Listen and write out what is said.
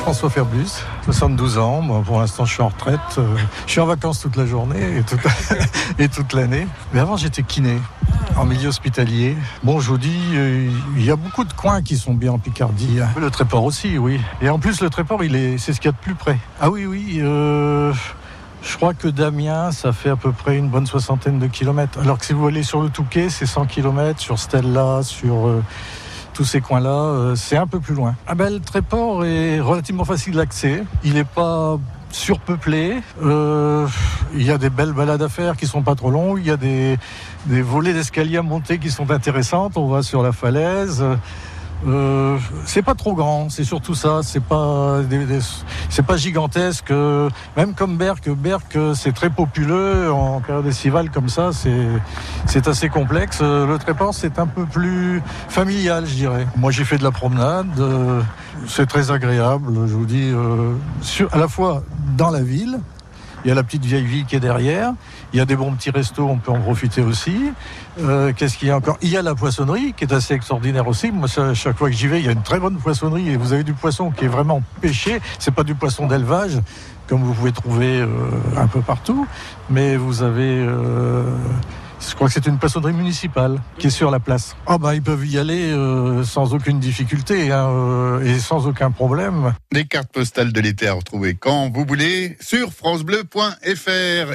François Ferbus, 72 ans. pour l'instant, je suis en retraite. Euh, je suis en vacances toute la journée et toute, l'année. Mais avant, j'étais kiné en milieu hospitalier. Bon, je vous dis, euh, il y a beaucoup de coins qui sont bien en Picardie. Hein. Le Tréport aussi, oui. Et en plus, le Tréport, il est, c'est ce qu'il y a de plus près. Ah oui, oui. Euh, je crois que Damien, ça fait à peu près une bonne soixantaine de kilomètres. Alors que si vous allez sur le Touquet, c'est 100 kilomètres. Sur Stella, sur tous ces coins-là, euh, c'est un peu plus loin. Ah ben, le Tréport est relativement facile d'accès. Il n'est pas surpeuplé. Euh, il y a des belles balades à faire qui sont pas trop longues. Il y a des, des volets d'escalier à monter qui sont intéressantes. On va sur la falaise. Euh, c'est pas trop grand, c'est surtout ça. C'est pas, c'est pas gigantesque. Même comme Berck, Berck, c'est très populeux en période estivale comme ça. C'est, c'est assez complexe. Le Tréport, c'est un peu plus familial, je dirais. Moi, j'ai fait de la promenade. Euh, c'est très agréable. Je vous dis, euh, à la fois dans la ville il y a la petite vieille ville qui est derrière. Il y a des bons petits restos, on peut en profiter aussi. Euh, qu'est-ce qu'il y a encore? Il y a la poissonnerie qui est assez extraordinaire aussi. Moi, chaque fois que j'y vais, il y a une très bonne poissonnerie et vous avez du poisson qui est vraiment pêché. C'est pas du poisson d'élevage comme vous pouvez trouver euh, un peu partout, mais vous avez euh, je crois que c'est une poissonnerie municipale qui est sur la place. Ah ben ils peuvent y aller euh, sans aucune difficulté hein, euh, et sans aucun problème. Des cartes postales de l'été à retrouver quand vous voulez sur francebleu.fr.